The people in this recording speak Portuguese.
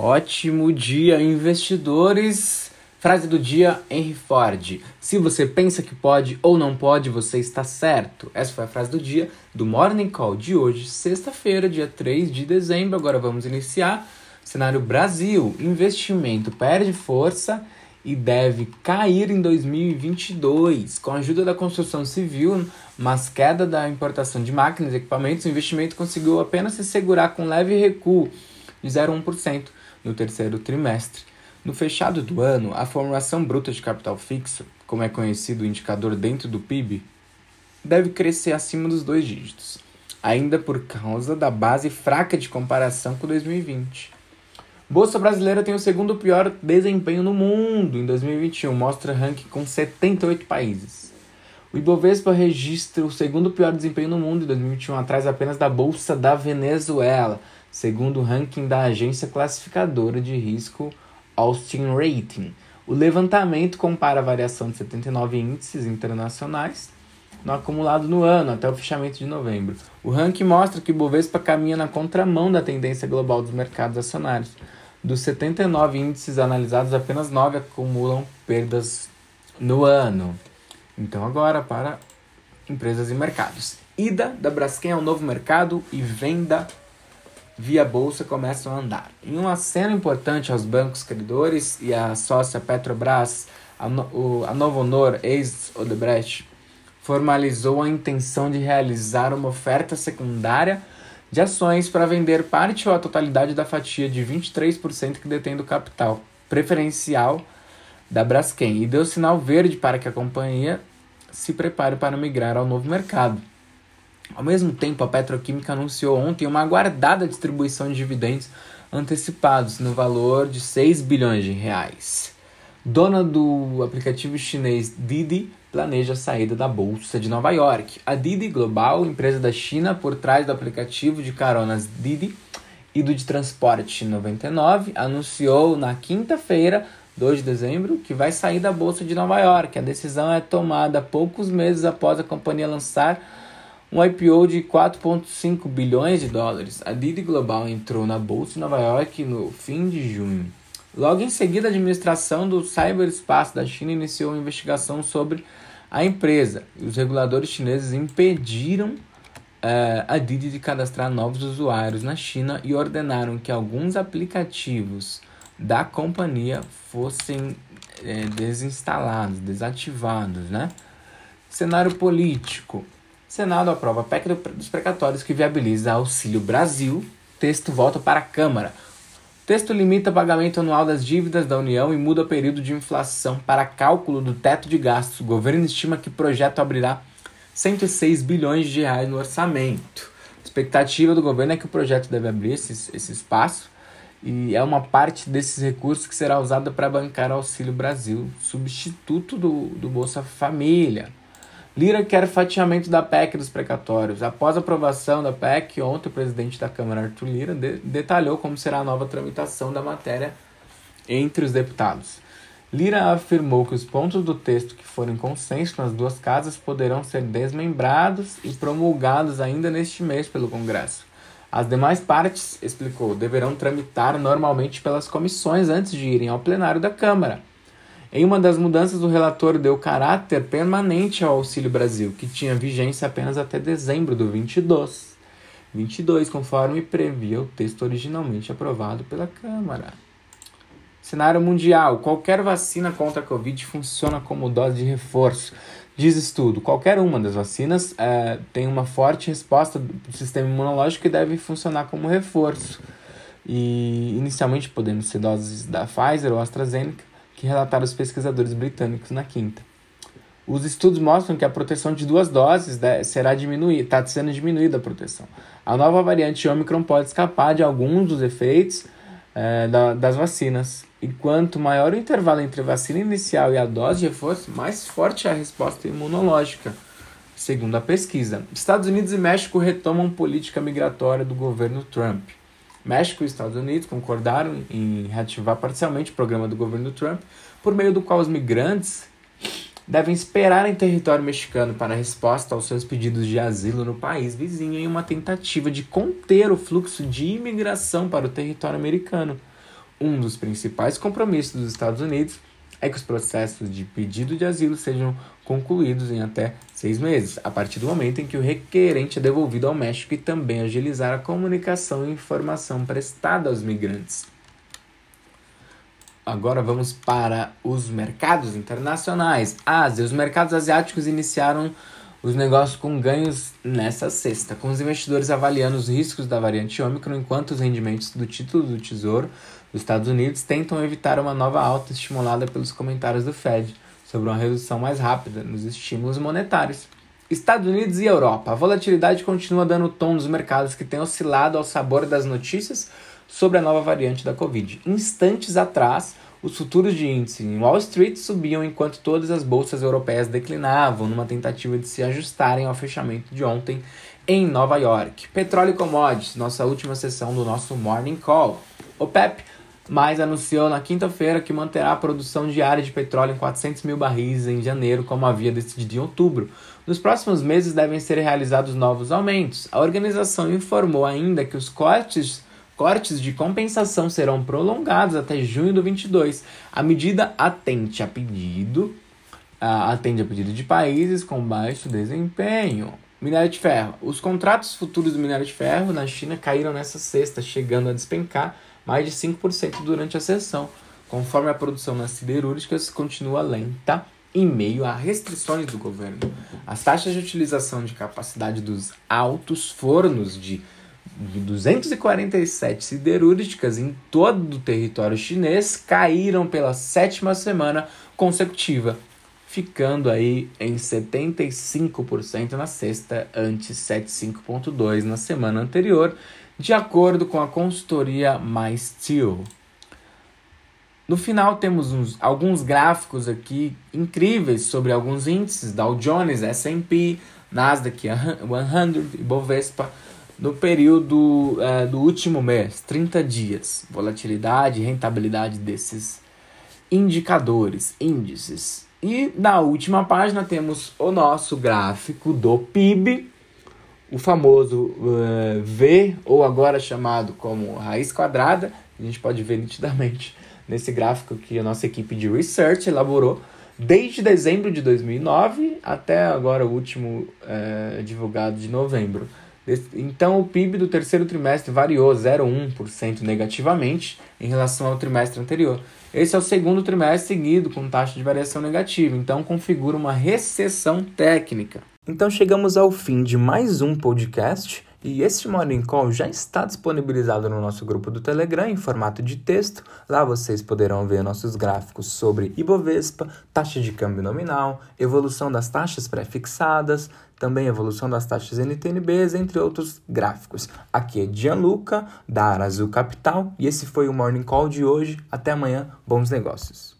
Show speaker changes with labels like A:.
A: Ótimo dia, investidores! Frase do dia, Henry Ford. Se você pensa que pode ou não pode, você está certo. Essa foi a frase do dia do Morning Call de hoje, sexta-feira, dia 3 de dezembro. Agora vamos iniciar. Cenário Brasil: investimento perde força e deve cair em 2022. Com a ajuda da construção civil, mas queda da importação de máquinas e equipamentos, o investimento conseguiu apenas se segurar com leve recuo de 0,1% no terceiro trimestre. No fechado do ano, a formulação bruta de capital fixo, como é conhecido o indicador dentro do PIB, deve crescer acima dos dois dígitos, ainda por causa da base fraca de comparação com 2020. Bolsa brasileira tem o segundo pior desempenho no mundo em 2021, mostra ranking com 78 países. O Ibovespa registra o segundo pior desempenho no mundo em 2021, atrás apenas da Bolsa da Venezuela, segundo o ranking da agência classificadora de risco Austin Rating. O levantamento compara a variação de 79 índices internacionais no acumulado no ano até o fechamento de novembro. O ranking mostra que o Ibovespa caminha na contramão da tendência global dos mercados acionários. Dos 79 índices analisados, apenas 9 acumulam perdas no ano. Então, agora para empresas e mercados. Ida da Braskem ao novo mercado e venda via bolsa começam a andar. Em um aceno importante aos bancos credores e à sócia Petrobras, a, no, a Novo Honor, ex-Odebrecht, formalizou a intenção de realizar uma oferta secundária de ações para vender parte ou a totalidade da fatia de 23% que detém do capital preferencial da Braskem e deu sinal verde para que a companhia se prepare para migrar ao novo mercado. Ao mesmo tempo, a Petroquímica anunciou ontem uma aguardada distribuição de dividendos antecipados no valor de 6 bilhões de reais. Dona do aplicativo chinês Didi planeja a saída da bolsa de Nova York. A Didi Global, empresa da China por trás do aplicativo de caronas Didi e do de transporte 99, anunciou na quinta-feira, 2 de dezembro, que vai sair da bolsa de Nova York. A decisão é tomada poucos meses após a companhia lançar um IPO de 4,5 bilhões de dólares. A Didi Global entrou na bolsa de Nova York no fim de junho. Logo em seguida, a administração do cyberespaço da China iniciou uma investigação sobre a empresa. Os reguladores chineses impediram uh, a Didi de cadastrar novos usuários na China e ordenaram que alguns aplicativos da companhia fossem é, desinstalados, desativados, né? Cenário político. Senado aprova a PEC dos precatórios que viabiliza Auxílio Brasil. Texto volta para a Câmara. Texto limita pagamento anual das dívidas da União e muda o período de inflação para cálculo do teto de gastos. O governo estima que o projeto abrirá 106 bilhões de reais no orçamento. A expectativa do governo é que o projeto deve abrir esse, esse espaço e é uma parte desses recursos que será usada para bancar o Auxílio Brasil, substituto do, do Bolsa Família. Lira quer fatiamento da PEC dos precatórios. Após a aprovação da PEC, ontem o presidente da Câmara, Arthur Lira, de detalhou como será a nova tramitação da matéria entre os deputados. Lira afirmou que os pontos do texto que forem consenso nas duas casas poderão ser desmembrados e promulgados ainda neste mês pelo Congresso. As demais partes, explicou, deverão tramitar normalmente pelas comissões antes de irem ao plenário da Câmara. Em uma das mudanças, o relator deu caráter permanente ao Auxílio Brasil, que tinha vigência apenas até dezembro do 22. 22, conforme previa o texto originalmente aprovado pela Câmara. Cenário mundial: qualquer vacina contra a Covid funciona como dose de reforço. Diz estudo: qualquer uma das vacinas é, tem uma forte resposta do sistema imunológico e deve funcionar como reforço. E inicialmente podendo ser doses da Pfizer ou AstraZeneca que relataram os pesquisadores britânicos na quinta. Os estudos mostram que a proteção de duas doses né, será diminuída, está sendo diminuída a proteção. A nova variante Omicron pode escapar de alguns dos efeitos é, da, das vacinas. E quanto maior o intervalo entre a vacina inicial e a dose de reforço, mais forte é a resposta imunológica, segundo a pesquisa. Estados Unidos e México retomam política migratória do governo Trump. México e Estados Unidos concordaram em reativar parcialmente o programa do governo Trump, por meio do qual os migrantes devem esperar em território mexicano para resposta aos seus pedidos de asilo no país vizinho em uma tentativa de conter o fluxo de imigração para o território americano. Um dos principais compromissos dos Estados Unidos é que os processos de pedido de asilo sejam concluídos em até seis meses, a partir do momento em que o requerente é devolvido ao México e também agilizar a comunicação e informação prestada aos migrantes. Agora vamos para os mercados internacionais. Ásia. Os mercados asiáticos iniciaram os negócios com ganhos nessa sexta, com os investidores avaliando os riscos da variante Ômicron, enquanto os rendimentos do título do Tesouro dos Estados Unidos tentam evitar uma nova alta estimulada pelos comentários do Fed sobre uma redução mais rápida nos estímulos monetários. Estados Unidos e Europa. A volatilidade continua dando tom nos mercados que têm oscilado ao sabor das notícias sobre a nova variante da Covid. Instantes atrás, os futuros de índice em Wall Street subiam enquanto todas as bolsas europeias declinavam, numa tentativa de se ajustarem ao fechamento de ontem em Nova York. Petróleo e commodities, nossa última sessão do nosso Morning Call. O Mais anunciou na quinta-feira que manterá a produção diária de petróleo em 400 mil barris em janeiro, como havia decidido em outubro. Nos próximos meses devem ser realizados novos aumentos. A organização informou ainda que os cortes cortes de compensação serão prolongados até junho do 22. A medida atende a pedido, atende a pedido de países com baixo desempenho. Minério de ferro. Os contratos futuros do minério de ferro na China caíram nessa sexta, chegando a despencar mais de 5% durante a sessão, conforme a produção nas siderúrgicas continua lenta em meio a restrições do governo. As taxas de utilização de capacidade dos altos fornos de de 247 siderúrgicas em todo o território chinês caíram pela sétima semana consecutiva, ficando aí em 75% na sexta, antes 75,2% na semana anterior, de acordo com a consultoria MySteel. No final temos uns, alguns gráficos aqui incríveis sobre alguns índices, Dow Jones, S&P, Nasdaq 100 e Bovespa, no período é, do último mês, 30 dias. Volatilidade e rentabilidade desses indicadores, índices. E na última página temos o nosso gráfico do PIB, o famoso uh, V, ou agora chamado como raiz quadrada. A gente pode ver nitidamente nesse gráfico que a nossa equipe de research elaborou desde dezembro de 2009 até agora o último uh, divulgado de novembro. Então, o PIB do terceiro trimestre variou 0,1% negativamente em relação ao trimestre anterior. Esse é o segundo trimestre seguido com taxa de variação negativa, então configura uma recessão técnica. Então, chegamos ao fim de mais um podcast. E este Morning Call já está disponibilizado no nosso grupo do Telegram em formato de texto. Lá vocês poderão ver nossos gráficos sobre Ibovespa, taxa de câmbio nominal, evolução das taxas pré-fixadas, também evolução das taxas NTNBs, entre outros gráficos. Aqui é Gianluca, da Arazu Capital, e esse foi o Morning Call de hoje. Até amanhã, bons negócios.